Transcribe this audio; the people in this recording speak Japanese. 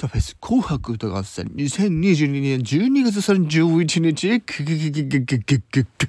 タフェス紅白歌合戦。2022年12月31日。くぐぐぐぐぐぐぐぐ